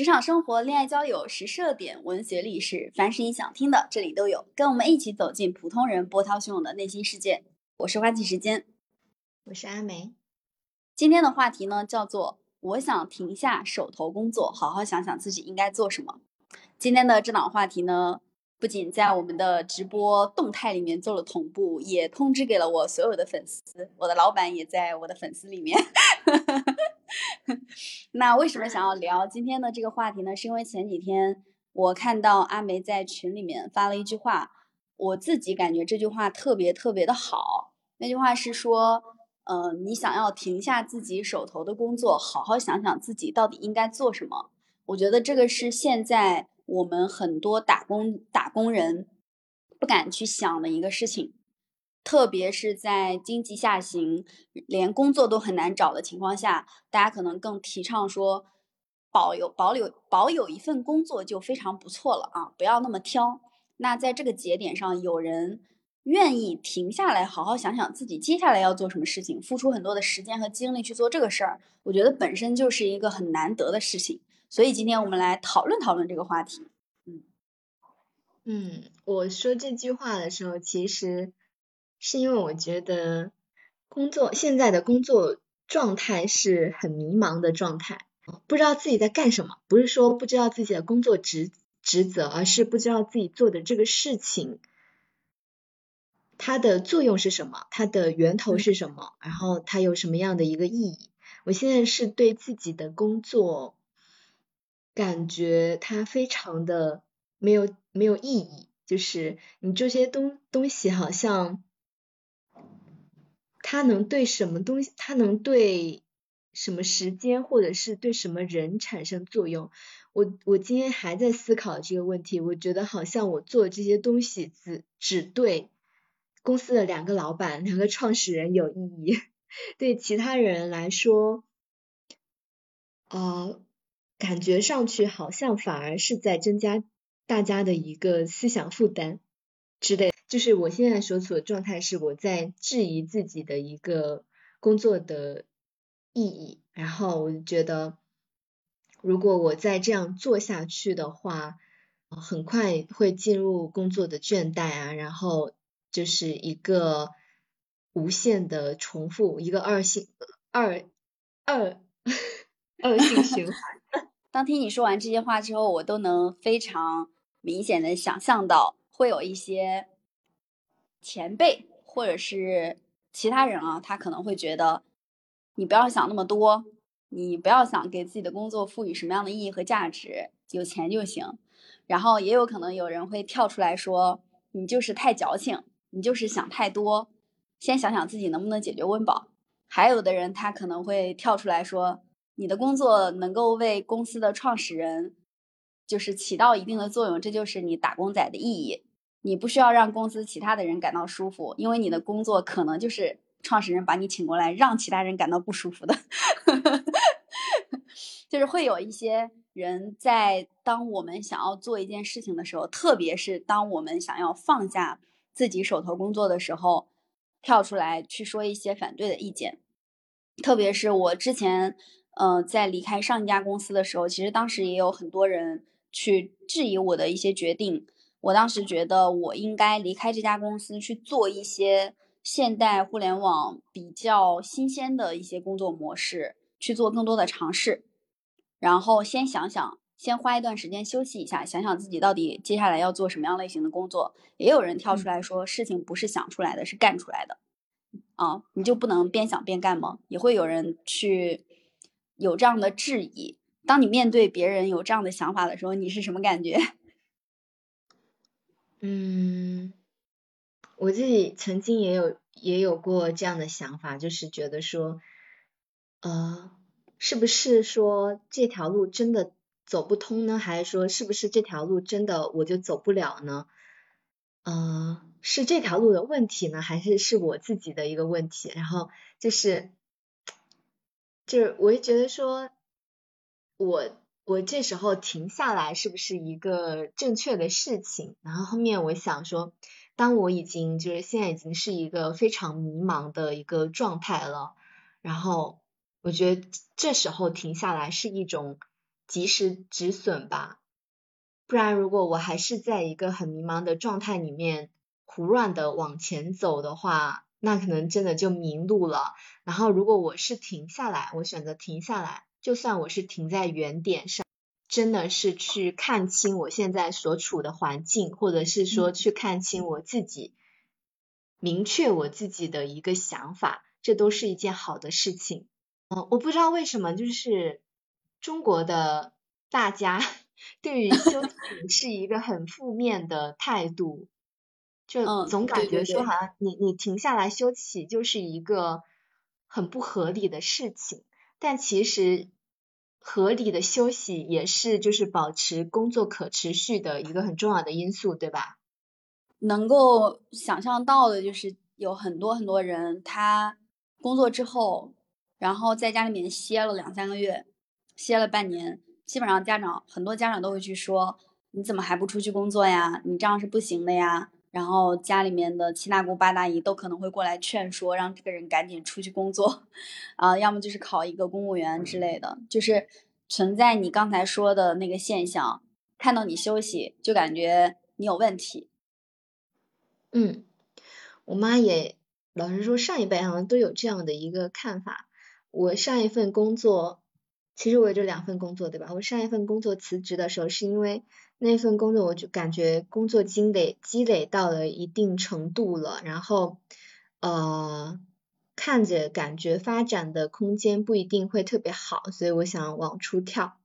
职场生活、恋爱交友、时事点、文学历史，凡是你想听的，这里都有。跟我们一起走进普通人波涛汹涌的内心世界。我是花季时间，我是阿梅。今天的话题呢，叫做我想停下手头工作，好好想想自己应该做什么。今天的这档话题呢，不仅在我们的直播动态里面做了同步，也通知给了我所有的粉丝。我的老板也在我的粉丝里面。那为什么想要聊今天的这个话题呢？是因为前几天我看到阿梅在群里面发了一句话，我自己感觉这句话特别特别的好。那句话是说，呃，你想要停下自己手头的工作，好好想想自己到底应该做什么。我觉得这个是现在我们很多打工打工人不敢去想的一个事情。特别是在经济下行、连工作都很难找的情况下，大家可能更提倡说，保有保有保有一份工作就非常不错了啊，不要那么挑。那在这个节点上，有人愿意停下来，好好想想自己接下来要做什么事情，付出很多的时间和精力去做这个事儿，我觉得本身就是一个很难得的事情。所以今天我们来讨论讨论这个话题。嗯嗯，我说这句话的时候，其实。是因为我觉得工作现在的工作状态是很迷茫的状态，不知道自己在干什么。不是说不知道自己的工作职职责，而是不知道自己做的这个事情它的作用是什么，它的源头是什么，然后它有什么样的一个意义。我现在是对自己的工作感觉它非常的没有没有意义，就是你这些东东西好像。它能对什么东西？它能对什么时间，或者是对什么人产生作用？我我今天还在思考这个问题。我觉得好像我做这些东西只只对公司的两个老板、两个创始人有意义，对其他人来说，呃，感觉上去好像反而是在增加大家的一个思想负担之类。就是我现在所处的状态是我在质疑自己的一个工作的意义，然后我觉得如果我再这样做下去的话，很快会进入工作的倦怠啊，然后就是一个无限的重复，一个二性二二恶性循环。当听你说完这些话之后，我都能非常明显的想象到会有一些。前辈或者是其他人啊，他可能会觉得你不要想那么多，你不要想给自己的工作赋予什么样的意义和价值，有钱就行。然后也有可能有人会跳出来说，你就是太矫情，你就是想太多，先想想自己能不能解决温饱。还有的人他可能会跳出来说，你的工作能够为公司的创始人就是起到一定的作用，这就是你打工仔的意义。你不需要让公司其他的人感到舒服，因为你的工作可能就是创始人把你请过来让其他人感到不舒服的。就是会有一些人在当我们想要做一件事情的时候，特别是当我们想要放下自己手头工作的时候，跳出来去说一些反对的意见。特别是我之前，呃，在离开上一家公司的时候，其实当时也有很多人去质疑我的一些决定。我当时觉得我应该离开这家公司，去做一些现代互联网比较新鲜的一些工作模式，去做更多的尝试。然后先想想，先花一段时间休息一下，想想自己到底接下来要做什么样类型的工作。也有人跳出来说，事情不是想出来的，是干出来的。啊，你就不能边想边干吗？也会有人去有这样的质疑。当你面对别人有这样的想法的时候，你是什么感觉？嗯，我自己曾经也有也有过这样的想法，就是觉得说，呃，是不是说这条路真的走不通呢？还是说是不是这条路真的我就走不了呢？呃，是这条路的问题呢，还是是我自己的一个问题？然后就是，就是我也觉得说，我。我这时候停下来是不是一个正确的事情？然后后面我想说，当我已经就是现在已经是一个非常迷茫的一个状态了，然后我觉得这时候停下来是一种及时止损吧。不然，如果我还是在一个很迷茫的状态里面胡乱的往前走的话，那可能真的就迷路了。然后，如果我是停下来，我选择停下来，就算我是停在原点上，真的是去看清我现在所处的环境，或者是说去看清我自己，明确我自己的一个想法，这都是一件好的事情。嗯，我不知道为什么，就是中国的大家。对于休息是一个很负面的态度，就总感觉说好像你你停下来休息就是一个很不合理的事情，但其实合理的休息也是就是保持工作可持续的一个很重要的因素，对吧？能够想象到的就是有很多很多人他工作之后，然后在家里面歇了两三个月，歇了半年。基本上家长很多家长都会去说，你怎么还不出去工作呀？你这样是不行的呀。然后家里面的七大姑八大姨都可能会过来劝说，让这个人赶紧出去工作，啊，要么就是考一个公务员之类的，就是存在你刚才说的那个现象。看到你休息，就感觉你有问题。嗯，我妈也老实说，上一辈好像都有这样的一个看法。我上一份工作。其实我也就两份工作，对吧？我上一份工作辞职的时候，是因为那份工作我就感觉工作积累积累到了一定程度了，然后呃看着感觉发展的空间不一定会特别好，所以我想往出跳。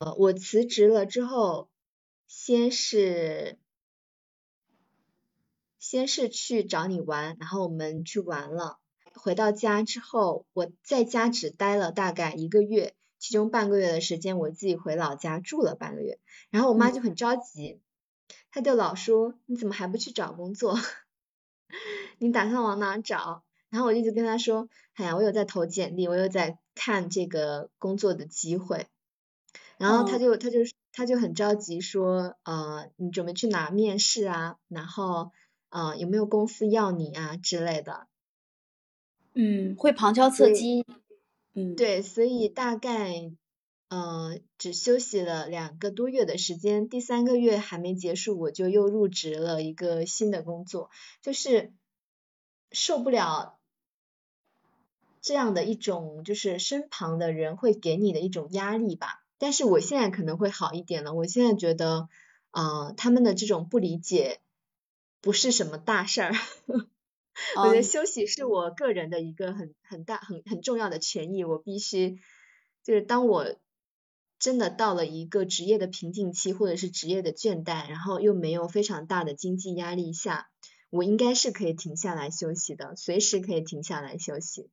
呃，我辞职了之后，先是先是去找你玩，然后我们去玩了，回到家之后，我在家只待了大概一个月。其中半个月的时间，我自己回老家住了半个月，然后我妈就很着急，她就老说你怎么还不去找工作？你打算往哪找？然后我一直跟她说，哎呀，我有在投简历，我有在看这个工作的机会。然后她就她就她就很着急说，呃，你准备去哪面试啊？然后呃有没有公司要你啊之类的？嗯，会旁敲侧击。嗯，对，所以大概呃只休息了两个多月的时间，第三个月还没结束，我就又入职了一个新的工作，就是受不了这样的一种就是身旁的人会给你的一种压力吧。但是我现在可能会好一点了，我现在觉得啊他们的这种不理解不是什么大事儿。我觉得休息是我个人的一个很很大很很重要的权益，我必须就是当我真的到了一个职业的瓶颈期或者是职业的倦怠，然后又没有非常大的经济压力下，我应该是可以停下来休息的，随时可以停下来休息。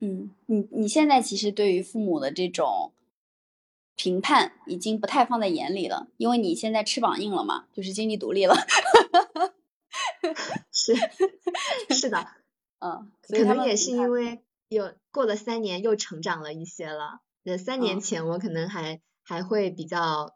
嗯，你你现在其实对于父母的这种评判已经不太放在眼里了，因为你现在翅膀硬了嘛，就是经济独立了。是 是的，嗯，可能也是因为有过了三年又成长了一些了。那三年前我可能还还会比较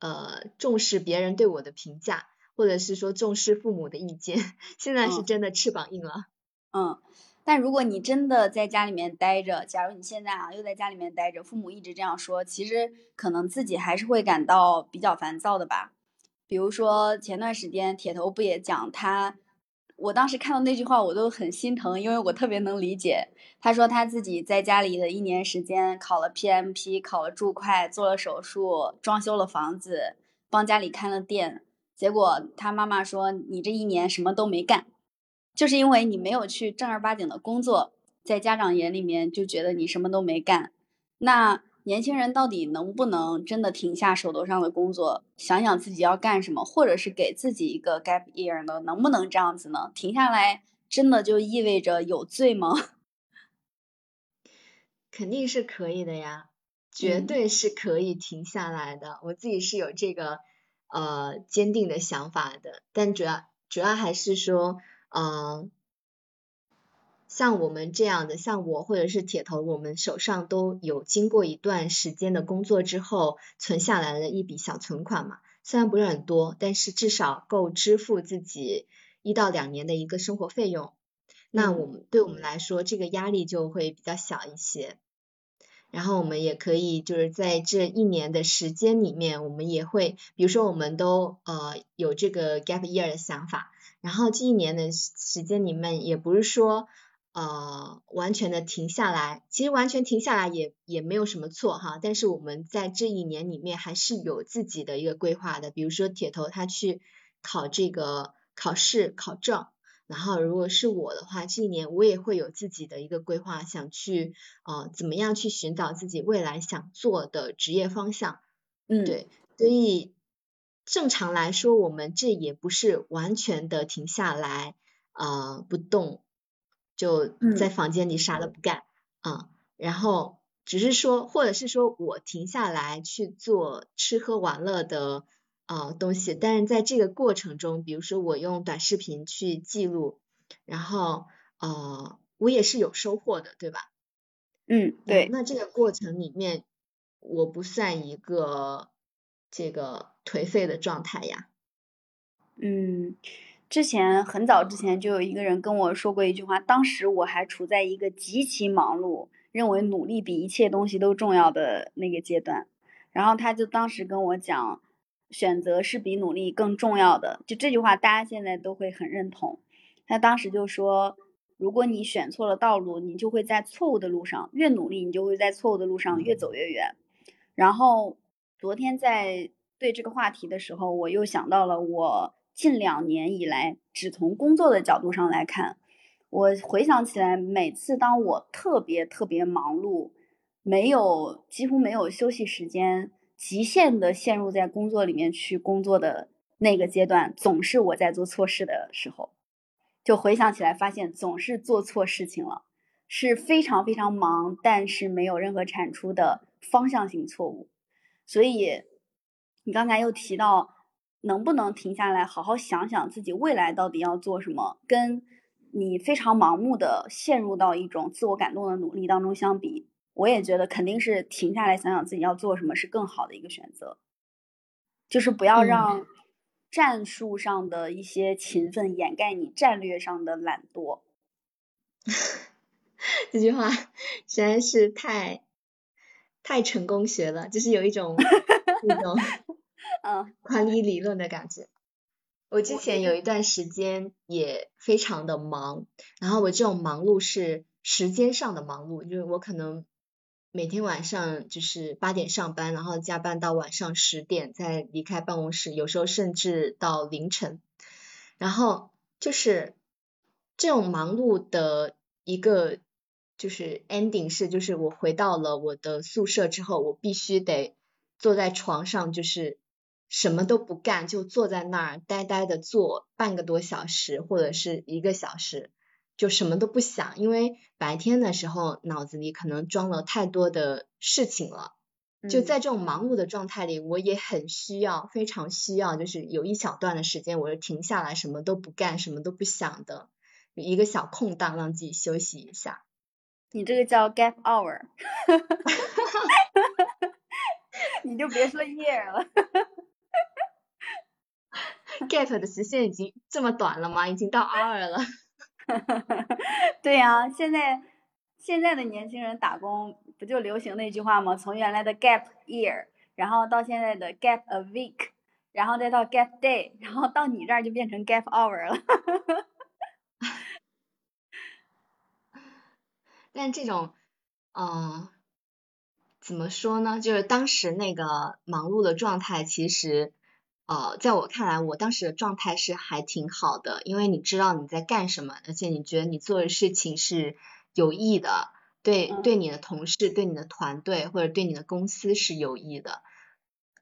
呃重视别人对我的评价，或者是说重视父母的意见。现在是真的翅膀硬了。嗯，但如果你真的在家里面待着，假如你现在啊又在家里面待着，父母一直这样说，其实可能自己还是会感到比较烦躁的吧。比如说前段时间铁头不也讲他，我当时看到那句话我都很心疼，因为我特别能理解。他说他自己在家里的一年时间考了 PMP，考了注会，做了手术，装修了房子，帮家里开了店。结果他妈妈说你这一年什么都没干，就是因为你没有去正儿八经的工作，在家长眼里面就觉得你什么都没干。那。年轻人到底能不能真的停下手头上的工作，想想自己要干什么，或者是给自己一个 gap year 呢？能不能这样子呢？停下来真的就意味着有罪吗？肯定是可以的呀，绝对是可以停下来的。我自己是有这个呃坚定的想法的，但主要主要还是说，嗯。像我们这样的，像我或者是铁头，我们手上都有经过一段时间的工作之后存下来的一笔小存款嘛，虽然不是很多，但是至少够支付自己一到两年的一个生活费用。那我们对我们来说，这个压力就会比较小一些。然后我们也可以就是在这一年的时间里面，我们也会，比如说我们都呃有这个 gap year 的想法，然后这一年的时间里面，也不是说呃完全的停下来，其实完全停下来也也没有什么错哈，但是我们在这一年里面还是有自己的一个规划的，比如说铁头他去考这个考试考证。然后，如果是我的话，这一年我也会有自己的一个规划，想去呃怎么样去寻找自己未来想做的职业方向。嗯，对，所以正常来说，我们这也不是完全的停下来呃不动，就在房间里啥都不干啊。然后只是说，或者是说我停下来去做吃喝玩乐的。呃，东西，但是在这个过程中，比如说我用短视频去记录，然后呃，我也是有收获的，对吧？嗯，对。那这个过程里面，我不算一个这个颓废的状态呀。嗯，之前很早之前就有一个人跟我说过一句话，当时我还处在一个极其忙碌，认为努力比一切东西都重要的那个阶段，然后他就当时跟我讲。选择是比努力更重要的，就这句话，大家现在都会很认同。他当时就说，如果你选错了道路，你就会在错误的路上越努力，你就会在错误的路上越走越远。然后昨天在对这个话题的时候，我又想到了我近两年以来只从工作的角度上来看，我回想起来，每次当我特别特别忙碌，没有几乎没有休息时间。极限的陷入在工作里面去工作的那个阶段，总是我在做错事的时候，就回想起来发现总是做错事情了，是非常非常忙，但是没有任何产出的方向性错误。所以你刚才又提到，能不能停下来好好想想自己未来到底要做什么，跟你非常盲目的陷入到一种自我感动的努力当中相比。我也觉得肯定是停下来想想自己要做什么是更好的一个选择，就是不要让战术上的一些勤奋掩盖你战略上的懒惰。这句话实在是太太成功学了，就是有一种 那种嗯管理理论的感觉。我之前有一段时间也非常的忙，然后我这种忙碌是时间上的忙碌，就是我可能。每天晚上就是八点上班，然后加班到晚上十点再离开办公室，有时候甚至到凌晨。然后就是这种忙碌的一个就是 ending 是，就是我回到了我的宿舍之后，我必须得坐在床上，就是什么都不干，就坐在那儿呆呆的坐半个多小时或者是一个小时。就什么都不想，因为白天的时候脑子里可能装了太多的事情了。就在这种忙碌的状态里，我也很需要，非常需要，就是有一小段的时间，我是停下来，什么都不干，什么都不想的一个小空档，让自己休息一下。你这个叫 gap hour，你就别说 year 了。gap 的时限已经这么短了吗？已经到 hour 了。对呀，现在现在的年轻人打工不就流行那句话吗？从原来的 gap year，然后到现在的 gap a week，然后再到 gap day，然后到你这儿就变成 gap hour 了。但这种，嗯，怎么说呢？就是当时那个忙碌的状态，其实。呃，在我看来，我当时的状态是还挺好的，因为你知道你在干什么，而且你觉得你做的事情是有益的，对对你的同事、对你的团队或者对你的公司是有益的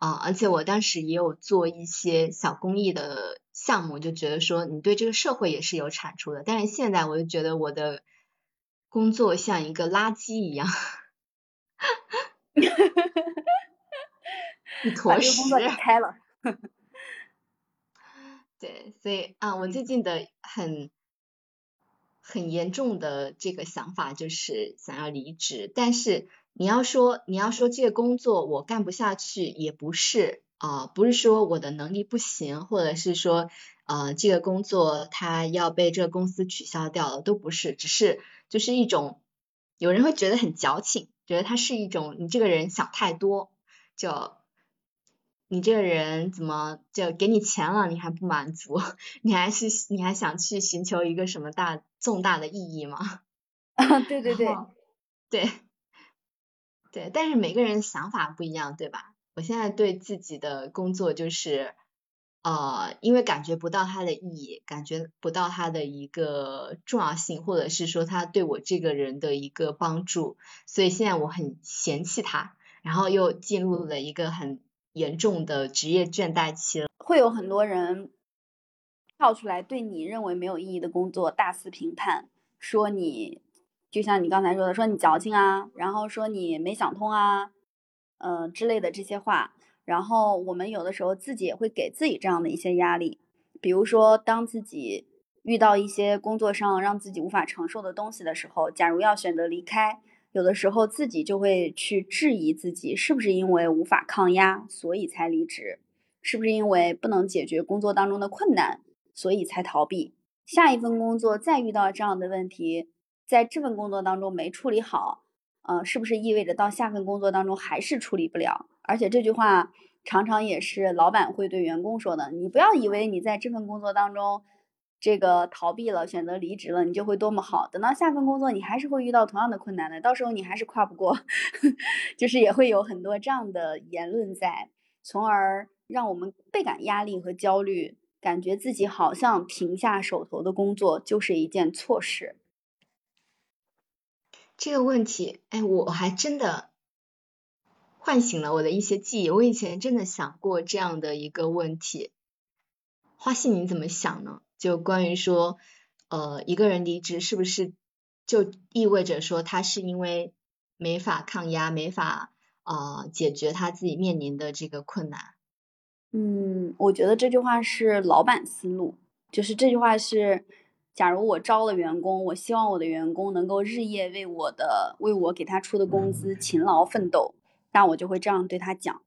啊。而且我当时也有做一些小公益的项目，就觉得说你对这个社会也是有产出的。但是现在我就觉得我的工作像一个垃圾一样，一坨屎。开了。对，所以啊，我最近的很很严重的这个想法就是想要离职。但是你要说你要说这个工作我干不下去，也不是啊，不是说我的能力不行，或者是说呃这个工作它要被这个公司取消掉了，都不是，只是就是一种有人会觉得很矫情，觉得他是一种你这个人想太多，就你这个人怎么就给你钱了你还不满足，你还是你还想去寻求一个什么大重大的意义吗？啊，对对对，对，对，但是每个人想法不一样，对吧？我现在对自己的工作就是。呃，因为感觉不到它的意义，感觉不到它的一个重要性，或者是说它对我这个人的一个帮助，所以现在我很嫌弃它，然后又进入了一个很严重的职业倦怠期了。会有很多人跳出来对你认为没有意义的工作大肆评判，说你就像你刚才说的，说你矫情啊，然后说你没想通啊，嗯之类的这些话。然后我们有的时候自己也会给自己这样的一些压力，比如说当自己遇到一些工作上让自己无法承受的东西的时候，假如要选择离开，有的时候自己就会去质疑自己是不是因为无法抗压，所以才离职，是不是因为不能解决工作当中的困难，所以才逃避。下一份工作再遇到这样的问题，在这份工作当中没处理好，呃，是不是意味着到下份工作当中还是处理不了？而且这句话常常也是老板会对员工说的。你不要以为你在这份工作当中，这个逃避了，选择离职了，你就会多么好。等到下份工作，你还是会遇到同样的困难的，到时候你还是跨不过。就是也会有很多这样的言论在，从而让我们倍感压力和焦虑，感觉自己好像停下手头的工作就是一件错事。这个问题，哎，我还真的。唤醒了我的一些记忆。我以前真的想过这样的一个问题，花信你怎么想呢？就关于说，呃，一个人离职是不是就意味着说他是因为没法抗压，没法啊解决他自己面临的这个困难？嗯，我觉得这句话是老板思路，就是这句话是，假如我招了员工，我希望我的员工能够日夜为我的为我给他出的工资勤劳奋斗。那我就会这样对他讲，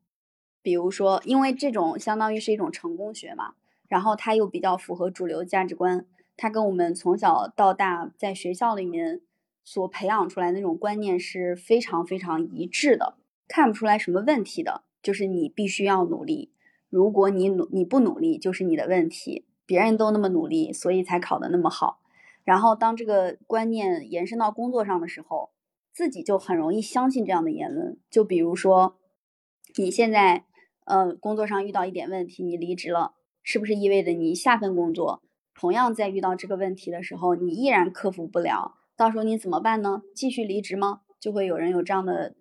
比如说，因为这种相当于是一种成功学嘛，然后他又比较符合主流价值观，他跟我们从小到大在学校里面所培养出来那种观念是非常非常一致的，看不出来什么问题的，就是你必须要努力，如果你努你不努力就是你的问题，别人都那么努力，所以才考得那么好，然后当这个观念延伸到工作上的时候。自己就很容易相信这样的言论，就比如说，你现在，呃，工作上遇到一点问题，你离职了，是不是意味着你下份工作同样在遇到这个问题的时候，你依然克服不了？到时候你怎么办呢？继续离职吗？就会有人有这样的，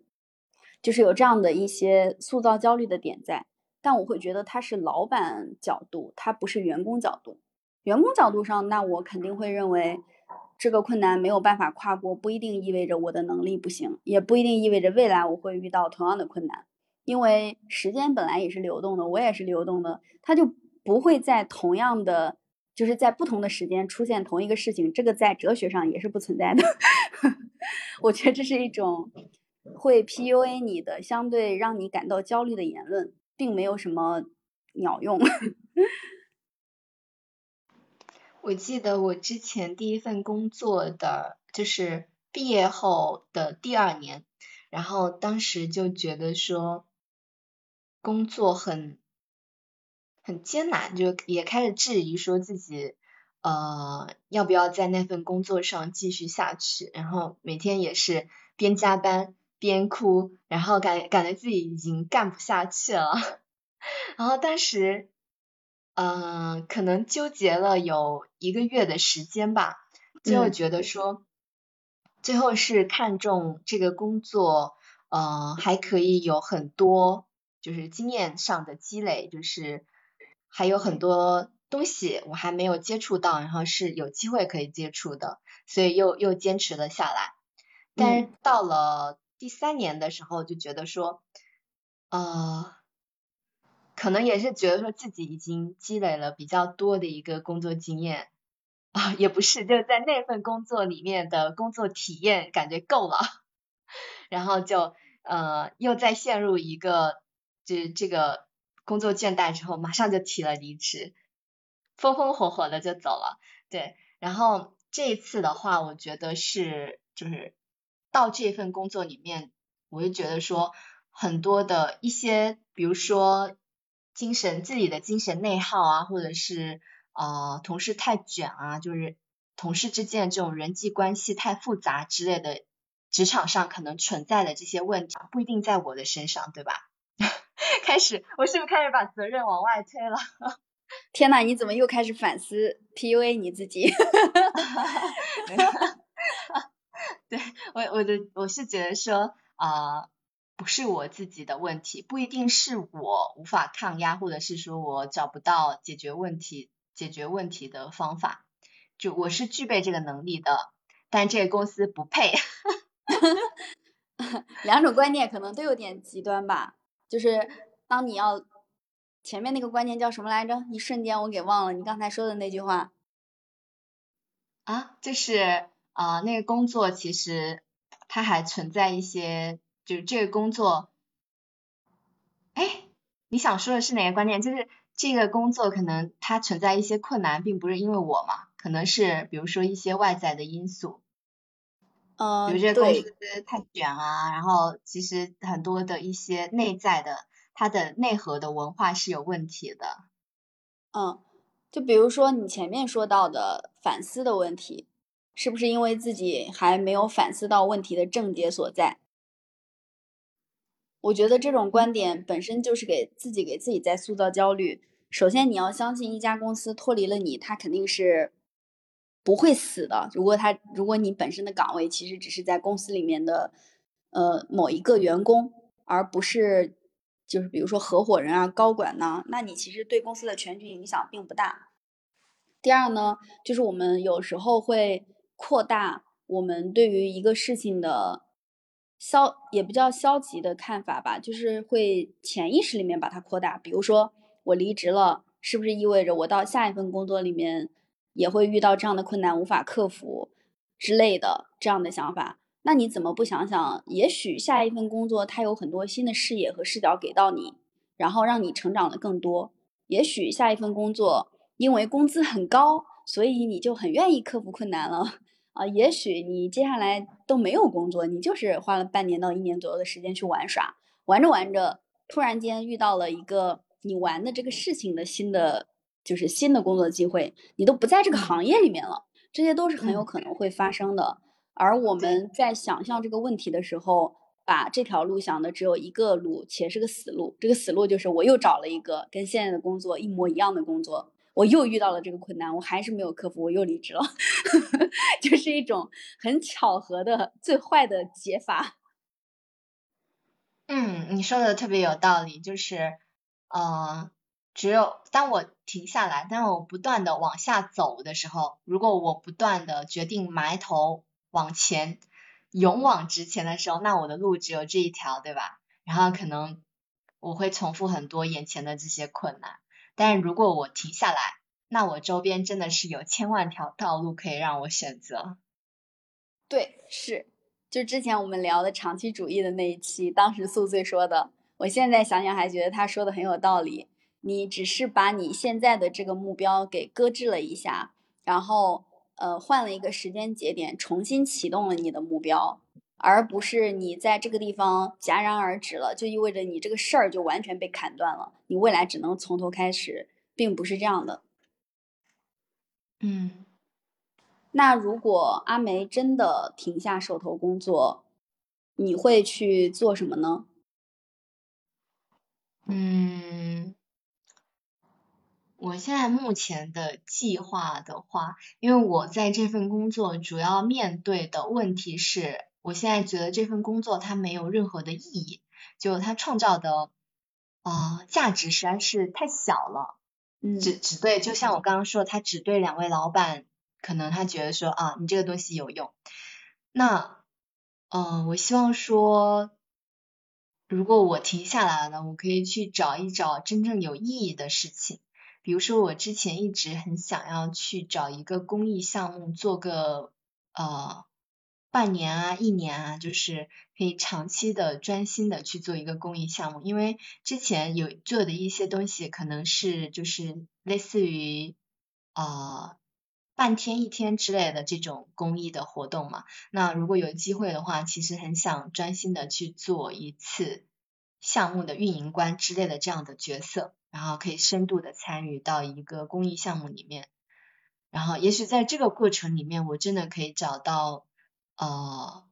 就是有这样的一些塑造焦虑的点在。但我会觉得他是老板角度，他不是员工角度。员工角度上，那我肯定会认为。这个困难没有办法跨过，不一定意味着我的能力不行，也不一定意味着未来我会遇到同样的困难。因为时间本来也是流动的，我也是流动的，它就不会在同样的，就是在不同的时间出现同一个事情。这个在哲学上也是不存在的。我觉得这是一种会 PUA 你的，相对让你感到焦虑的言论，并没有什么鸟用。我记得我之前第一份工作的就是毕业后的第二年，然后当时就觉得说工作很很艰难，就也开始质疑说自己呃要不要在那份工作上继续下去，然后每天也是边加班边哭，然后感感觉自己已经干不下去了，然后当时。嗯，可能纠结了有一个月的时间吧，最后觉得说，最后是看中这个工作，呃，还可以有很多就是经验上的积累，就是还有很多东西我还没有接触到，然后是有机会可以接触的，所以又又坚持了下来。但是到了第三年的时候，就觉得说，呃。可能也是觉得说自己已经积累了比较多的一个工作经验啊，也不是，就是在那份工作里面的工作体验感觉够了，然后就呃又再陷入一个就是这个工作倦怠之后，马上就提了离职，风风火火的就走了。对，然后这一次的话，我觉得是就是到这份工作里面，我就觉得说很多的一些，比如说精神自己的精神内耗啊，或者是呃同事太卷啊，就是同事之间这种人际关系太复杂之类的，职场上可能存在的这些问题，不一定在我的身上，对吧？开始，我是不是开始把责任往外推了？天呐，你怎么又开始反思 PUA 你自己？对我，我的我是觉得说，啊，不是我自己的问题，不一定是我无法抗压，或者是说我找不到解决问题、解决问题的方法，就我是具备这个能力的，但这个公司不配。两种观念可能都有点极端吧，就是当你要。前面那个观念叫什么来着？一瞬间我给忘了。你刚才说的那句话啊，就是啊，那个工作其实它还存在一些，就是这个工作，哎，你想说的是哪个观念？就是这个工作可能它存在一些困难，并不是因为我嘛，可能是比如说一些外在的因素，嗯，比如这个公司太卷啊，然后其实很多的一些内在的。它的内核的文化是有问题的，嗯，就比如说你前面说到的反思的问题，是不是因为自己还没有反思到问题的症结所在？我觉得这种观点本身就是给自己给自己在塑造焦虑。首先，你要相信一家公司脱离了你，它肯定是不会死的。如果它，如果你本身的岗位其实只是在公司里面的呃某一个员工，而不是。就是比如说合伙人啊、高管呢，那你其实对公司的全局影响并不大。第二呢，就是我们有时候会扩大我们对于一个事情的消，也不叫消极的看法吧，就是会潜意识里面把它扩大。比如说我离职了，是不是意味着我到下一份工作里面也会遇到这样的困难，无法克服之类的这样的想法？那你怎么不想想？也许下一份工作它有很多新的视野和视角给到你，然后让你成长的更多。也许下一份工作因为工资很高，所以你就很愿意克服困难了啊。也许你接下来都没有工作，你就是花了半年到一年左右的时间去玩耍，玩着玩着，突然间遇到了一个你玩的这个事情的新的，就是新的工作机会，你都不在这个行业里面了，这些都是很有可能会发生的。而我们在想象这个问题的时候，把这条路想的只有一个路，且是个死路。这个死路就是我又找了一个跟现在的工作一模一样的工作，我又遇到了这个困难，我还是没有克服，我又离职了，就是一种很巧合的最坏的解法。嗯，你说的特别有道理，就是，呃，只有当我停下来，当我不断的往下走的时候，如果我不断的决定埋头。往前，勇往直前的时候，那我的路只有这一条，对吧？然后可能我会重复很多眼前的这些困难，但是如果我停下来，那我周边真的是有千万条道路可以让我选择。对，是，就之前我们聊的长期主义的那一期，当时宿醉说的，我现在想想还觉得他说的很有道理。你只是把你现在的这个目标给搁置了一下，然后。呃，换了一个时间节点，重新启动了你的目标，而不是你在这个地方戛然而止了，就意味着你这个事儿就完全被砍断了，你未来只能从头开始，并不是这样的。嗯，那如果阿梅真的停下手头工作，你会去做什么呢？嗯。我现在目前的计划的话，因为我在这份工作主要面对的问题是，我现在觉得这份工作它没有任何的意义，就它创造的啊价值实在是太小了，嗯，只只对，就像我刚刚说，他只对两位老板，可能他觉得说啊，你这个东西有用，那嗯，我希望说，如果我停下来了，我可以去找一找真正有意义的事情。比如说，我之前一直很想要去找一个公益项目，做个呃半年啊、一年啊，就是可以长期的、专心的去做一个公益项目。因为之前有做的一些东西，可能是就是类似于啊半天一天之类的这种公益的活动嘛。那如果有机会的话，其实很想专心的去做一次项目的运营官之类的这样的角色，然后可以深度的参与到一个公益项目里面。然后也许在这个过程里面，我真的可以找到呃，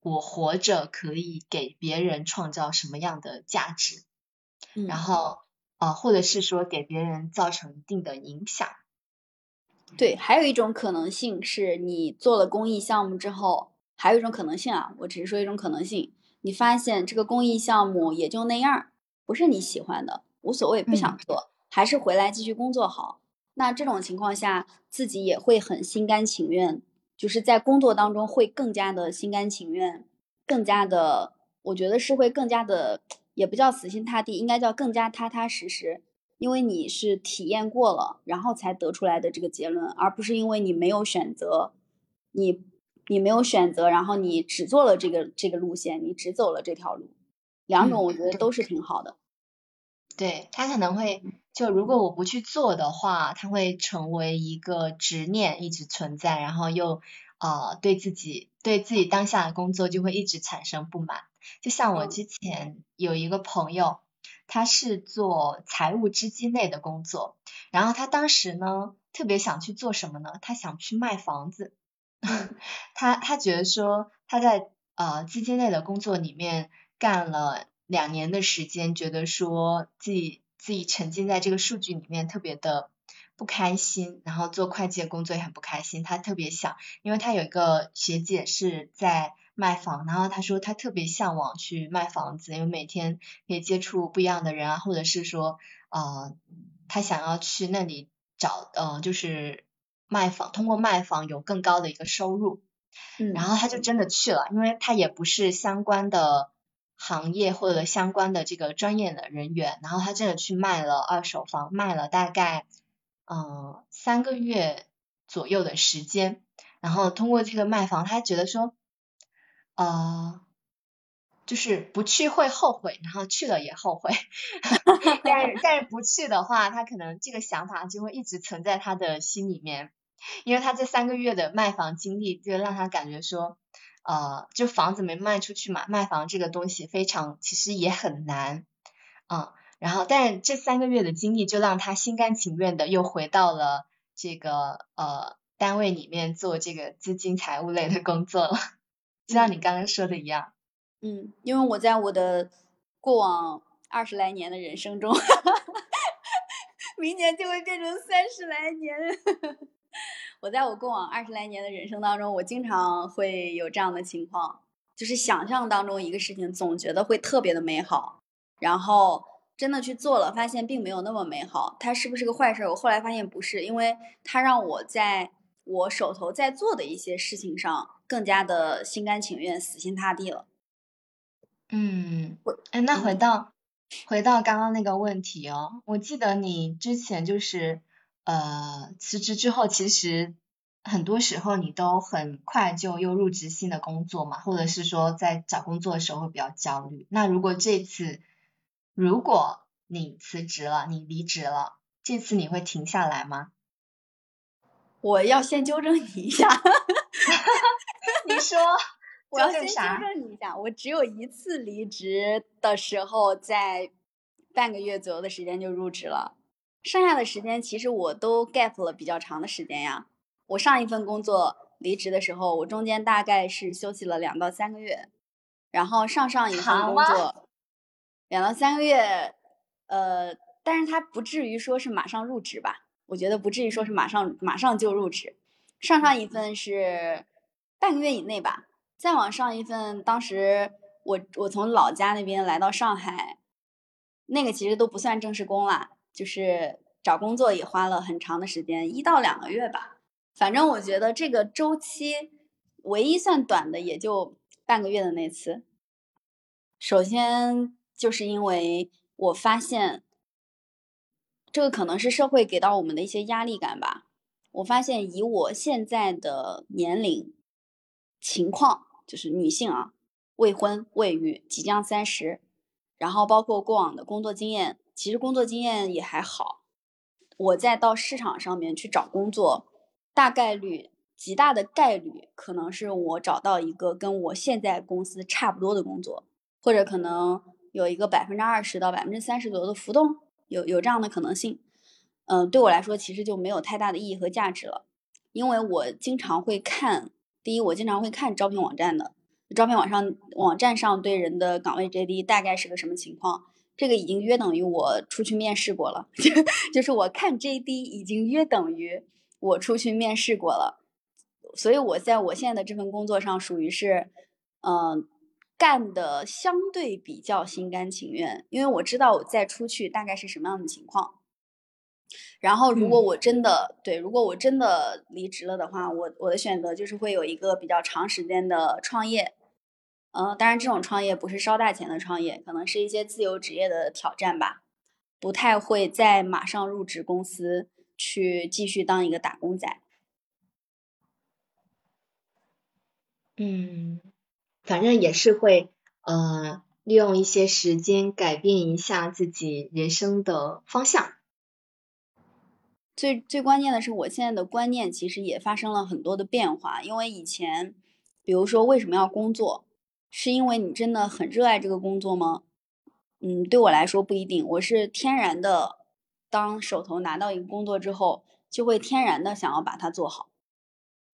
我活着可以给别人创造什么样的价值，然后呃，或者是说给别人造成一定的影响。对，还有一种可能性是你做了公益项目之后，还有一种可能性啊，我只是说一种可能性，你发现这个公益项目也就那样，不是你喜欢的，无所谓，不想做，还是回来继续工作好。那这种情况下，自己也会很心甘情愿，就是在工作当中会更加的心甘情愿，更加的，我觉得是会更加的，也不叫死心塌地，应该叫更加踏踏实实。因为你是体验过了，然后才得出来的这个结论，而不是因为你没有选择，你你没有选择，然后你只做了这个这个路线，你只走了这条路，两种我觉得都是挺好的。对他可能会就如果我不去做的话，他会成为一个执念一直存在，然后又呃对自己对自己当下的工作就会一直产生不满。就像我之前有一个朋友。他是做财务资金类的工作，然后他当时呢特别想去做什么呢？他想去卖房子。他他觉得说他在呃资金类的工作里面干了两年的时间，觉得说自己自己沉浸在这个数据里面特别的不开心，然后做会计的工作也很不开心。他特别想，因为他有一个学姐是在。卖房，然后他说他特别向往去卖房子，因为每天可以接触不一样的人啊，或者是说呃他想要去那里找呃就是卖房，通过卖房有更高的一个收入，嗯，然后他就真的去了，因为他也不是相关的行业或者相关的这个专业的人员，然后他真的去卖了二手房，卖了大概嗯三个月左右的时间，然后通过这个卖房，他觉得说。呃，就是不去会后悔，然后去了也后悔。但是但是不去的话，他可能这个想法就会一直存在他的心里面，因为他这三个月的卖房经历，就让他感觉说，呃，就房子没卖出去嘛，卖房这个东西非常其实也很难，嗯，然后但是这三个月的经历就让他心甘情愿的又回到了这个呃单位里面做这个资金财务类的工作了。就像你刚刚说的一样，嗯，因为我在我的过往二十来年的人生中，明年就会变成三十来年。我在我过往二十来年的人生当中，我经常会有这样的情况，就是想象当中一个事情，总觉得会特别的美好，然后真的去做了，发现并没有那么美好。它是不是个坏事？我后来发现不是，因为它让我在我手头在做的一些事情上。更加的心甘情愿、死心塌地了。嗯，哎，那回到回到刚刚那个问题哦，我记得你之前就是呃辞职之后，其实很多时候你都很快就又入职新的工作嘛，或者是说在找工作的时候会比较焦虑。那如果这次如果你辞职了，你离职了，这次你会停下来吗？我要先纠正你一下。你说，我要先纠正你一下，我只有一次离职的时候，在半个月左右的时间就入职了，剩下的时间其实我都 gap 了比较长的时间呀。我上一份工作离职的时候，我中间大概是休息了两到三个月，然后上上一份工作两到三个月，呃，但是他不至于说是马上入职吧？我觉得不至于说是马上马上就入职。上上一份是。半个月以内吧，再往上一份，当时我我从老家那边来到上海，那个其实都不算正式工啦，就是找工作也花了很长的时间，一到两个月吧。反正我觉得这个周期唯一算短的也就半个月的那次。首先就是因为我发现，这个可能是社会给到我们的一些压力感吧。我发现以我现在的年龄。情况就是女性啊，未婚未育，即将三十，然后包括过往的工作经验，其实工作经验也还好。我再到市场上面去找工作，大概率。极大的概率可能是我找到一个跟我现在公司差不多的工作，或者可能有一个百分之二十到百分之三十左右的浮动，有有这样的可能性。嗯，对我来说其实就没有太大的意义和价值了，因为我经常会看，第一我经常会看招聘网站的，招聘网上网站上对人的岗位 JD 大概是个什么情况，这个已经约等于我出去面试过了，就是我看 JD 已经约等于我出去面试过了。所以，我在我现在的这份工作上，属于是，嗯，干的相对比较心甘情愿，因为我知道我再出去大概是什么样的情况。然后，如果我真的对，如果我真的离职了的话，我我的选择就是会有一个比较长时间的创业，嗯，当然这种创业不是烧大钱的创业，可能是一些自由职业的挑战吧，不太会再马上入职公司去继续当一个打工仔。嗯，反正也是会呃利用一些时间改变一下自己人生的方向。最最关键的是，我现在的观念其实也发生了很多的变化。因为以前，比如说为什么要工作，是因为你真的很热爱这个工作吗？嗯，对我来说不一定。我是天然的，当手头拿到一个工作之后，就会天然的想要把它做好。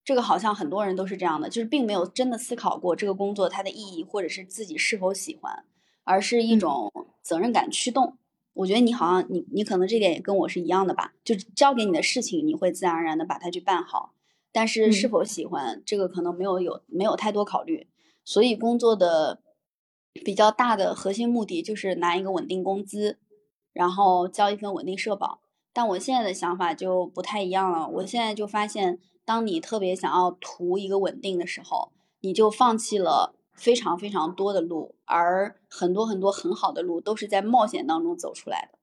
这个好像很多人都是这样的，就是并没有真的思考过这个工作它的意义，或者是自己是否喜欢，而是一种责任感驱动。我觉得你好像你你可能这点也跟我是一样的吧，就交给你的事情，你会自然而然的把它去办好，但是是否喜欢这个可能没有有没有太多考虑。所以工作的比较大的核心目的就是拿一个稳定工资，然后交一份稳定社保。但我现在的想法就不太一样了，我现在就发现。当你特别想要图一个稳定的时候，你就放弃了非常非常多的路，而很多很多很好的路都是在冒险当中走出来的。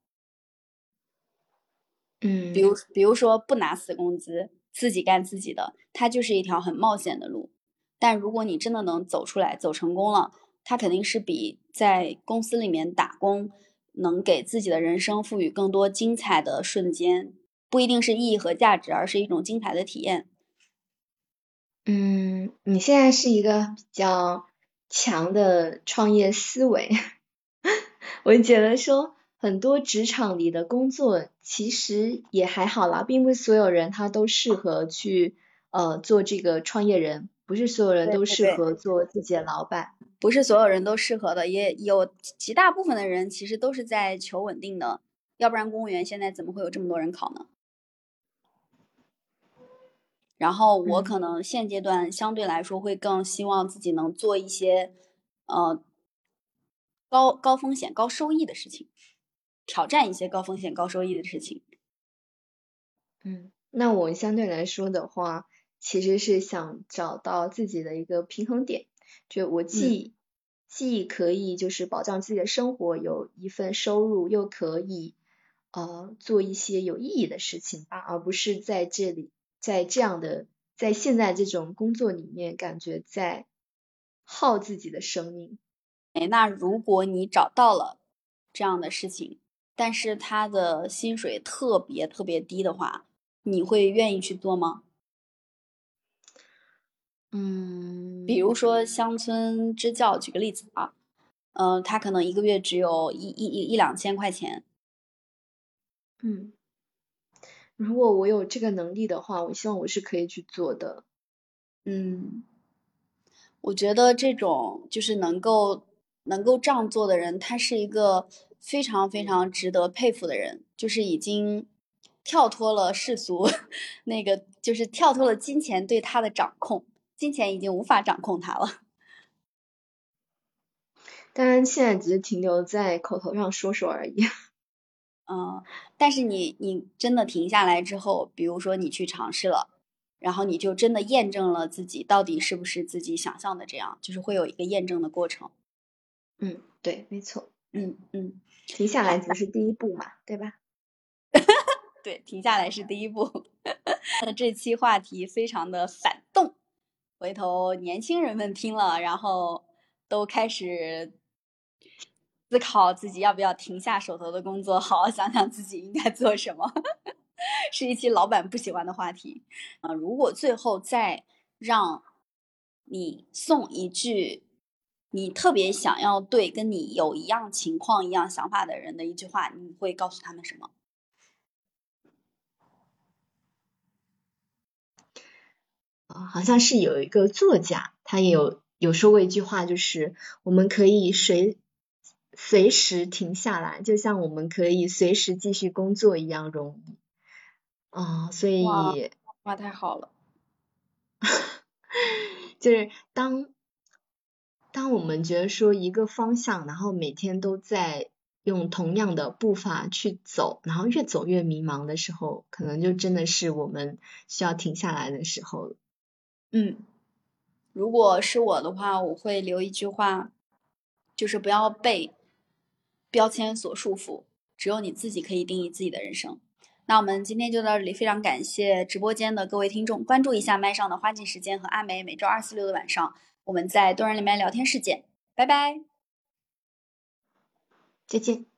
嗯，比如比如说不拿死工资，自己干自己的，它就是一条很冒险的路。但如果你真的能走出来，走成功了，它肯定是比在公司里面打工能给自己的人生赋予更多精彩的瞬间，不一定是意义和价值，而是一种精彩的体验。嗯，你现在是一个比较强的创业思维，我觉得说很多职场里的工作其实也还好啦，并不是所有人他都适合去呃做这个创业人，不是所有人都适合做自己的老板，不是所有人都适合的，也有极大部分的人其实都是在求稳定的，要不然公务员现在怎么会有这么多人考呢？然后我可能现阶段相对来说会更希望自己能做一些，呃，高高风险高收益的事情，挑战一些高风险高收益的事情。嗯，那我相对来说的话，其实是想找到自己的一个平衡点，就我既既可以就是保障自己的生活，有一份收入，又可以呃做一些有意义的事情吧，而不是在这里。在这样的，在现在这种工作里面，感觉在耗自己的生命。哎，那如果你找到了这样的事情，但是他的薪水特别特别低的话，你会愿意去做吗？嗯，比如说乡村支教，举个例子啊，嗯，他可能一个月只有一一一一两千块钱。嗯。如果我有这个能力的话，我希望我是可以去做的。嗯，我觉得这种就是能够能够这样做的人，他是一个非常非常值得佩服的人，就是已经跳脱了世俗，那个就是跳脱了金钱对他的掌控，金钱已经无法掌控它了。当然，现在只是停留在口头上说说而已。嗯，但是你你真的停下来之后，比如说你去尝试了，然后你就真的验证了自己到底是不是自己想象的这样，就是会有一个验证的过程。嗯，对，没错。嗯嗯，停下来只是第一步嘛，对吧？对，停下来是第一步。那这期话题非常的反动，回头年轻人们听了，然后都开始。思考自己要不要停下手头的工作，好好想想自己应该做什么。是一期老板不喜欢的话题啊。如果最后再让你送一句你特别想要对跟你有一样情况、一样想法的人的一句话，你会告诉他们什么？啊，好像是有一个作家，他也有有说过一句话，就是我们可以随随时停下来，就像我们可以随时继续工作一样容易。啊，所以哇，太好了，就是当当我们觉得说一个方向，然后每天都在用同样的步伐去走，然后越走越迷茫的时候，可能就真的是我们需要停下来的时候。嗯，如果是我的话，我会留一句话，就是不要被标签所束缚，只有你自己可以定义自己的人生。那我们今天就到这里，非常感谢直播间的各位听众，关注一下麦上的花季时间和阿梅，每周二、四、六的晚上，我们在多人里面聊天室见，拜拜，再见。